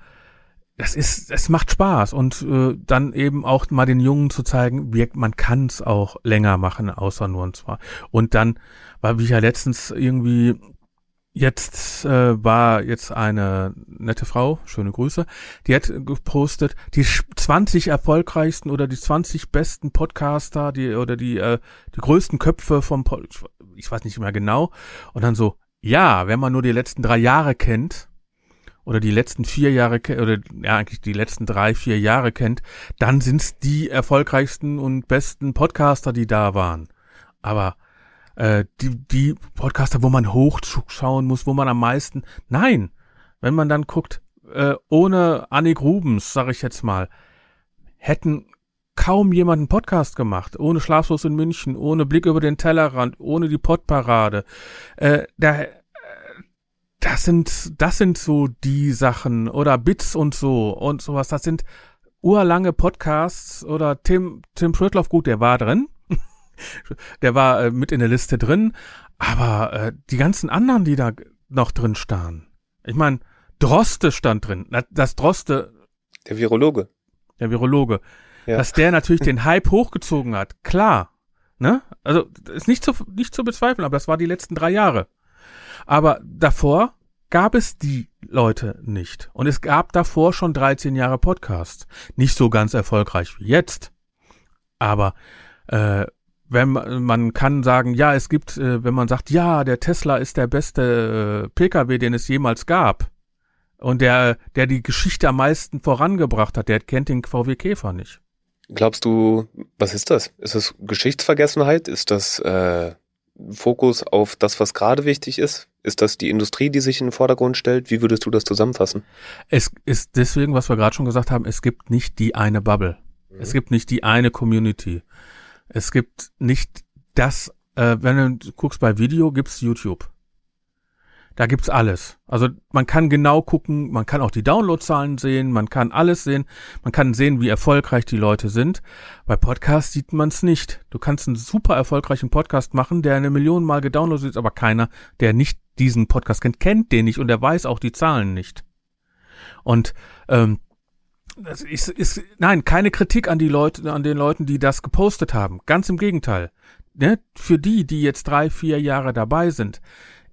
das ist, es macht Spaß und äh, dann eben auch mal den Jungen zu zeigen, wie, man kann es auch länger machen, außer nur und zwar. Und dann, weil ich ja letztens irgendwie Jetzt äh, war jetzt eine nette Frau, schöne Grüße, die hat gepostet, die 20 erfolgreichsten oder die 20 besten Podcaster, die oder die äh, die größten Köpfe vom Pod ich weiß nicht mehr genau und dann so, ja, wenn man nur die letzten drei Jahre kennt oder die letzten vier Jahre oder ja eigentlich die letzten drei vier Jahre kennt, dann sind's die erfolgreichsten und besten Podcaster, die da waren. Aber äh, die, die Podcaster, wo man hochschauen muss, wo man am meisten. Nein, wenn man dann guckt, äh, ohne Annik Rubens, sag ich jetzt mal, hätten kaum jemand einen Podcast gemacht, ohne Schlaflos in München, ohne Blick über den Tellerrand, ohne die Podparade. Äh, da, äh, das sind, das sind so die Sachen oder Bits und so und sowas. Das sind urlange Podcasts oder Tim, Tim Pritloff, gut, der war drin, der war äh, mit in der Liste drin, aber äh, die ganzen anderen, die da noch drin standen. Ich meine, Droste stand drin. Das Droste. Der Virologe. Der Virologe. Ja. Dass der natürlich den Hype hochgezogen hat. Klar. Ne? Also, ist nicht zu, nicht zu bezweifeln, aber das war die letzten drei Jahre. Aber davor gab es die Leute nicht. Und es gab davor schon 13 Jahre Podcasts. Nicht so ganz erfolgreich wie jetzt. Aber äh, wenn man, man kann sagen, ja, es gibt, äh, wenn man sagt, ja, der Tesla ist der beste äh, Pkw, den es jemals gab. Und der, der die Geschichte am meisten vorangebracht hat, der kennt den VW Käfer nicht. Glaubst du, was ist das? Ist das Geschichtsvergessenheit? Ist das äh, Fokus auf das, was gerade wichtig ist? Ist das die Industrie, die sich in den Vordergrund stellt? Wie würdest du das zusammenfassen? Es ist deswegen, was wir gerade schon gesagt haben, es gibt nicht die eine Bubble. Mhm. Es gibt nicht die eine Community. Es gibt nicht das, äh, wenn du guckst bei Video, gibt's YouTube. Da gibt's alles. Also man kann genau gucken, man kann auch die Downloadzahlen sehen, man kann alles sehen, man kann sehen, wie erfolgreich die Leute sind. Bei Podcasts sieht man's nicht. Du kannst einen super erfolgreichen Podcast machen, der eine Million Mal gedownloadet ist, aber keiner, der nicht diesen Podcast kennt, kennt den nicht und der weiß auch die Zahlen nicht. Und ähm, das ist, ist nein, keine Kritik an die Leute, an den Leuten, die das gepostet haben. Ganz im Gegenteil. Ne? Für die, die jetzt drei, vier Jahre dabei sind,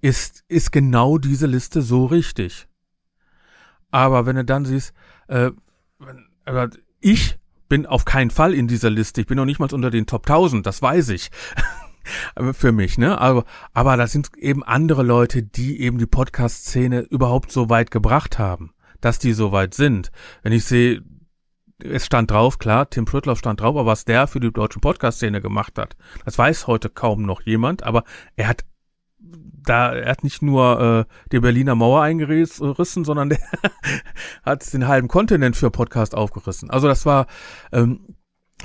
ist, ist genau diese Liste so richtig. Aber wenn du dann siehst, äh, ich bin auf keinen Fall in dieser Liste. Ich bin noch nicht mal unter den Top 1000, das weiß ich. Für mich, ne? Aber, aber das sind eben andere Leute, die eben die Podcast-Szene überhaupt so weit gebracht haben, dass die so weit sind. Wenn ich sehe, es stand drauf, klar, Tim Prittloff stand drauf, aber was der für die deutsche Podcast-Szene gemacht hat, das weiß heute kaum noch jemand, aber er hat da, er hat nicht nur äh, die Berliner Mauer eingerissen, sondern der hat den halben Kontinent für Podcast aufgerissen. Also das war, ähm,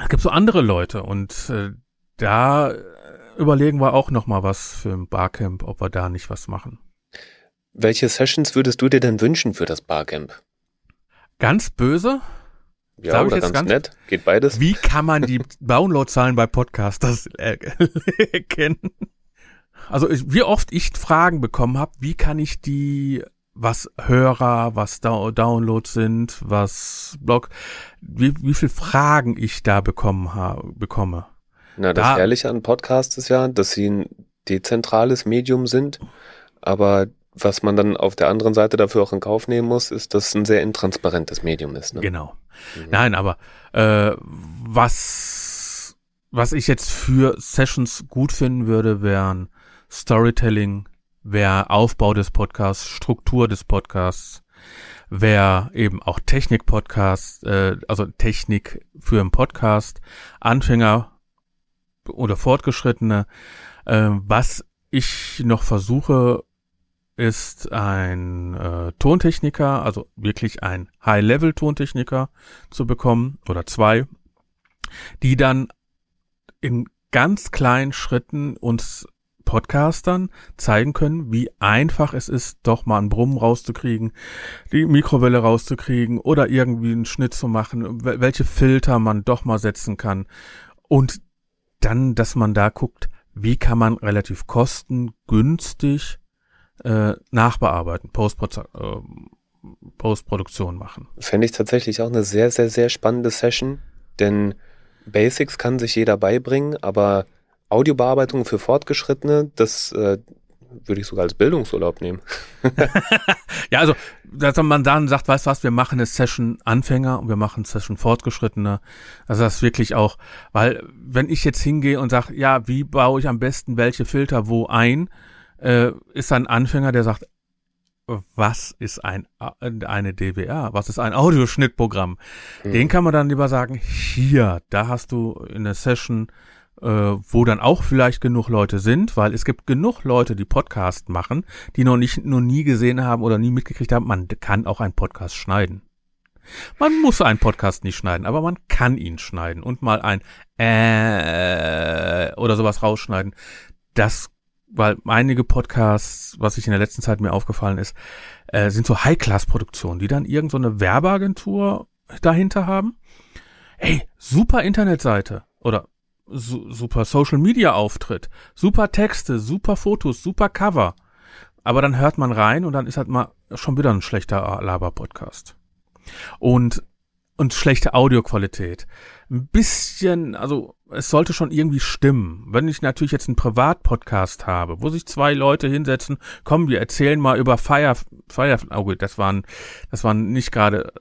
es gibt so andere Leute und äh, da überlegen wir auch noch mal was für ein Barcamp, ob wir da nicht was machen. Welche Sessions würdest du dir denn wünschen für das Barcamp? Ganz böse? Ja, oder ganz, ganz, nett. Geht beides. Wie kann man die Downloadzahlen bei Podcasters erkennen? Also wie oft ich Fragen bekommen habe, wie kann ich die, was Hörer, was Downloads sind, was Blog, wie, wie viel Fragen ich da bekommen habe, bekomme. Na, das da, Herrliche an Podcasts ist ja, dass sie ein dezentrales Medium sind, aber was man dann auf der anderen Seite dafür auch in Kauf nehmen muss, ist, dass es ein sehr intransparentes Medium ist. Ne? Genau. Mhm. Nein, aber äh, was was ich jetzt für Sessions gut finden würde, wären Storytelling, wäre Aufbau des Podcasts, Struktur des Podcasts, wäre eben auch Technik-Podcast, äh, also Technik für einen Podcast, Anfänger oder Fortgeschrittene. Äh, was ich noch versuche, ist ein äh, Tontechniker, also wirklich ein High-Level-Tontechniker zu bekommen oder zwei, die dann in ganz kleinen Schritten uns Podcastern zeigen können, wie einfach es ist, doch mal einen Brummen rauszukriegen, die Mikrowelle rauszukriegen oder irgendwie einen Schnitt zu machen, welche Filter man doch mal setzen kann. Und dann, dass man da guckt, wie kann man relativ kostengünstig äh, nachbearbeiten, Postprodu äh, Postproduktion machen. Fände ich tatsächlich auch eine sehr, sehr, sehr spannende Session, denn Basics kann sich jeder beibringen, aber Audiobearbeitung für Fortgeschrittene, das äh, würde ich sogar als Bildungsurlaub nehmen. ja, also, dass man dann sagt, weißt du was, wir machen eine Session Anfänger und wir machen eine Session Fortgeschrittene. Also das ist wirklich auch, weil wenn ich jetzt hingehe und sage, ja, wie baue ich am besten welche Filter wo ein, äh, ist ein Anfänger, der sagt, was ist ein eine DWR? Was ist ein Audioschnittprogramm? Hm. Den kann man dann lieber sagen, hier, da hast du in der Session äh, wo dann auch vielleicht genug Leute sind, weil es gibt genug Leute, die Podcast machen, die noch nicht, noch nie gesehen haben oder nie mitgekriegt haben, man kann auch einen Podcast schneiden. Man muss einen Podcast nicht schneiden, aber man kann ihn schneiden und mal ein äh oder sowas rausschneiden. Das, weil einige Podcasts, was ich in der letzten Zeit mir aufgefallen ist, äh, sind so High-Class-Produktionen, die dann irgendeine so Werbeagentur dahinter haben. Ey, super Internetseite oder su super Social Media Auftritt, super Texte, super Fotos, super Cover. Aber dann hört man rein und dann ist halt mal schon wieder ein schlechter Laber-Podcast. Und und schlechte Audioqualität. Ein bisschen, also es sollte schon irgendwie stimmen. Wenn ich natürlich jetzt einen Privatpodcast habe, wo sich zwei Leute hinsetzen, komm, wir erzählen mal über Fire, Fire, oh gut, das waren, das waren nicht gerade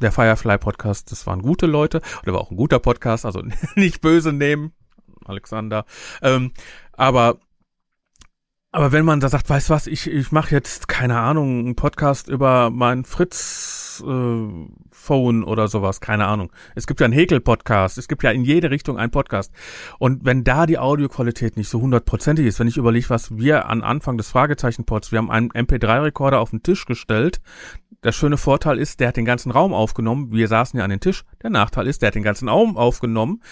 der Firefly Podcast, das waren gute Leute, oder war auch ein guter Podcast, also nicht böse nehmen, Alexander. Ähm, aber aber wenn man da sagt, weißt was, ich, ich mache jetzt, keine Ahnung, einen Podcast über mein Fritz-Phone äh, oder sowas, keine Ahnung. Es gibt ja einen Häkel-Podcast, es gibt ja in jede Richtung einen Podcast. Und wenn da die Audioqualität nicht so hundertprozentig ist, wenn ich überlege, was wir an Anfang des Fragezeichen-Pods, wir haben einen MP3-Rekorder auf den Tisch gestellt. Der schöne Vorteil ist, der hat den ganzen Raum aufgenommen. Wir saßen ja an den Tisch. Der Nachteil ist, der hat den ganzen Raum aufgenommen.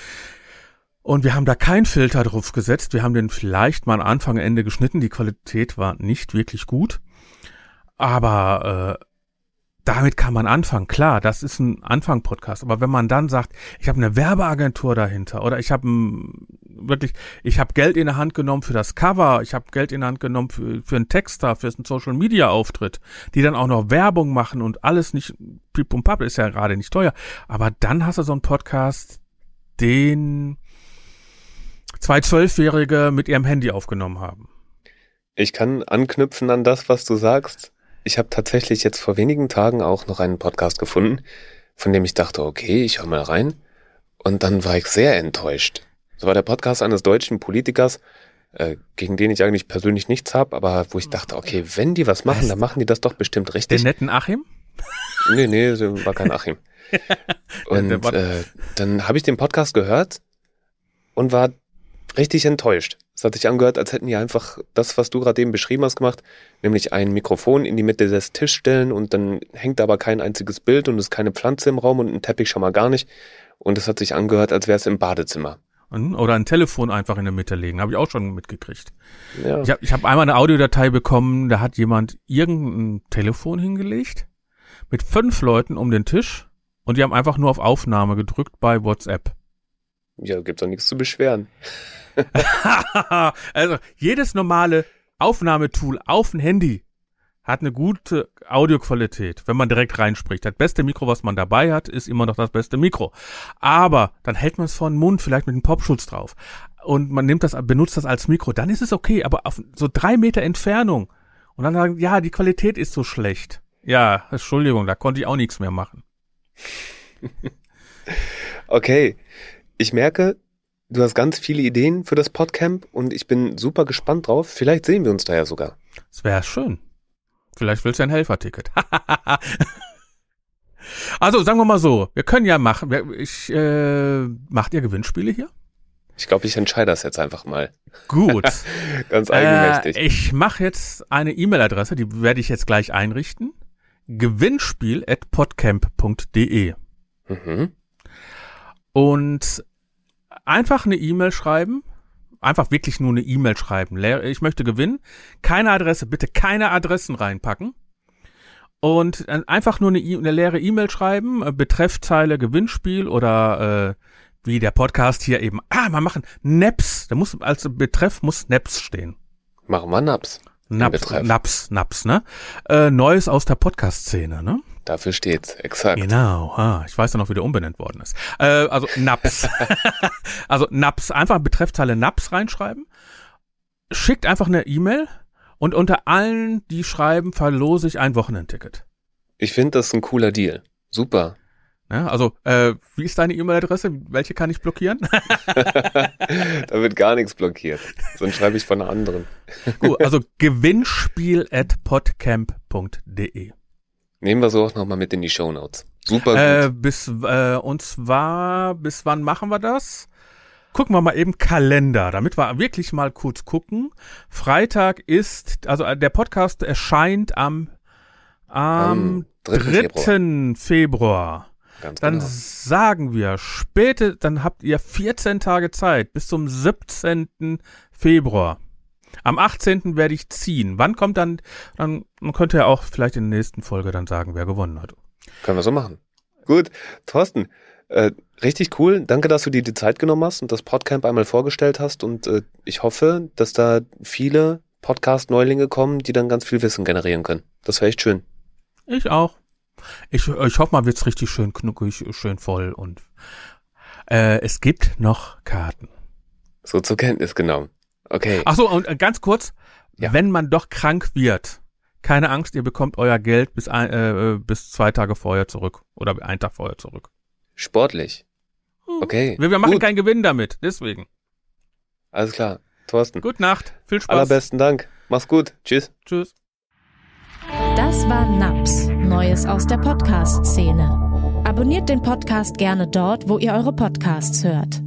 Und wir haben da keinen Filter drauf gesetzt. Wir haben den vielleicht mal Anfang, Ende geschnitten. Die Qualität war nicht wirklich gut. Aber äh, damit kann man anfangen. Klar, das ist ein Anfang-Podcast. Aber wenn man dann sagt, ich habe eine Werbeagentur dahinter oder ich habe wirklich, ich habe Geld in der Hand genommen für das Cover, ich habe Geld in der Hand genommen für, für einen Texter, für einen Social-Media-Auftritt, die dann auch noch Werbung machen und alles nicht, Pip und Pap ist ja gerade nicht teuer. Aber dann hast du so einen Podcast, den zwei Zwölfjährige mit ihrem Handy aufgenommen haben. Ich kann anknüpfen an das, was du sagst. Ich habe tatsächlich jetzt vor wenigen Tagen auch noch einen Podcast gefunden, von dem ich dachte, okay, ich höre mal rein. Und dann war ich sehr enttäuscht. Das war der Podcast eines deutschen Politikers, äh, gegen den ich eigentlich persönlich nichts habe, aber wo ich dachte, okay, wenn die was machen, dann machen die das doch bestimmt richtig. Den netten Achim? Nee, nee, war kein Achim. Und äh, dann habe ich den Podcast gehört und war richtig enttäuscht. Es hat sich angehört, als hätten die einfach das, was du gerade eben beschrieben hast, gemacht, nämlich ein Mikrofon in die Mitte des Tisches stellen und dann hängt aber kein einziges Bild und es ist keine Pflanze im Raum und ein Teppich schon mal gar nicht. Und es hat sich angehört, als wäre es im Badezimmer. Oder ein Telefon einfach in der Mitte legen, habe ich auch schon mitgekriegt. Ja. Ich habe ich hab einmal eine Audiodatei bekommen, da hat jemand irgendein Telefon hingelegt mit fünf Leuten um den Tisch und die haben einfach nur auf Aufnahme gedrückt bei WhatsApp. Ja, gibt's doch nichts zu beschweren. also jedes normale Aufnahmetool auf dem Handy hat eine gute Audioqualität, wenn man direkt reinspricht. Das beste Mikro, was man dabei hat, ist immer noch das beste Mikro. Aber dann hält man es vor den Mund, vielleicht mit einem Popschutz drauf. Und man nimmt das, benutzt das als Mikro, dann ist es okay. Aber auf so drei Meter Entfernung und dann sagen, ja, die Qualität ist so schlecht. Ja, Entschuldigung, da konnte ich auch nichts mehr machen. okay. Ich merke, Du hast ganz viele Ideen für das Podcamp und ich bin super gespannt drauf. Vielleicht sehen wir uns da ja sogar. Das wäre schön. Vielleicht willst du ein Helferticket. also sagen wir mal so, wir können ja machen. Ich, äh, macht ihr Gewinnspiele hier? Ich glaube, ich entscheide das jetzt einfach mal. Gut. Ganz eigenmächtig. Äh, ich mache jetzt eine E-Mail-Adresse, die werde ich jetzt gleich einrichten. Gewinnspiel at podcamp.de. Mhm. Und einfach eine E-Mail schreiben. Einfach wirklich nur eine E-Mail schreiben. Ich möchte gewinnen. Keine Adresse, bitte keine Adressen reinpacken. Und einfach nur eine, e eine leere E-Mail schreiben, äh, Betreffzeile Gewinnspiel oder äh, wie der Podcast hier eben. Ah, mal machen Naps. Da muss als Betreff muss Naps stehen. Machen wir Naps. Naps, Naps, Naps, ne? Äh, Neues aus der Podcast-Szene, ne? Dafür steht's, exakt. Genau, ah, ich weiß ja noch, wie der umbenannt worden ist. Äh, also Naps. also Naps, einfach Betreffzeile Naps reinschreiben. Schickt einfach eine E-Mail und unter allen, die schreiben, verlose ich ein Wochenendticket. Ich finde das ein cooler Deal. Super. Ja, also, äh, wie ist deine E-Mail-Adresse? Welche kann ich blockieren? da wird gar nichts blockiert. Sonst schreibe ich von einer anderen. Gut, also gewinnspiel at podcamp.de. Nehmen wir so auch nochmal mit in die Show Notes. Super gut. Äh, bis, äh, und zwar, bis wann machen wir das? Gucken wir mal eben Kalender, damit wir wirklich mal kurz gucken. Freitag ist, also äh, der Podcast erscheint am, am 3. 3. Februar. Februar. Ganz dann genau. sagen wir späte, dann habt ihr 14 Tage Zeit bis zum 17. Februar. Am 18. werde ich ziehen. Wann kommt dann, dann könnt ihr auch vielleicht in der nächsten Folge dann sagen, wer gewonnen hat. Können wir so machen. Gut, Thorsten, äh, richtig cool. Danke, dass du dir die Zeit genommen hast und das Podcamp einmal vorgestellt hast. Und äh, ich hoffe, dass da viele Podcast-Neulinge kommen, die dann ganz viel Wissen generieren können. Das wäre echt schön. Ich auch. Ich, ich hoffe mal, wird's richtig schön knuckig, schön voll und äh, es gibt noch Karten. So zur Kenntnis genommen. Okay. Ach so, und äh, ganz kurz, Ja. wenn man doch krank wird, keine Angst, ihr bekommt euer Geld bis, ein, äh, bis zwei Tage vorher zurück oder einen Tag vorher zurück. Sportlich. Okay. Wir, wir machen Gut. keinen Gewinn damit, deswegen. Alles klar. Thorsten. Gute Nacht, viel Spaß. Allerbesten Dank. Mach's gut. Tschüss. Tschüss. Das war NAPS, Neues aus der Podcast-Szene. Abonniert den Podcast gerne dort, wo ihr eure Podcasts hört.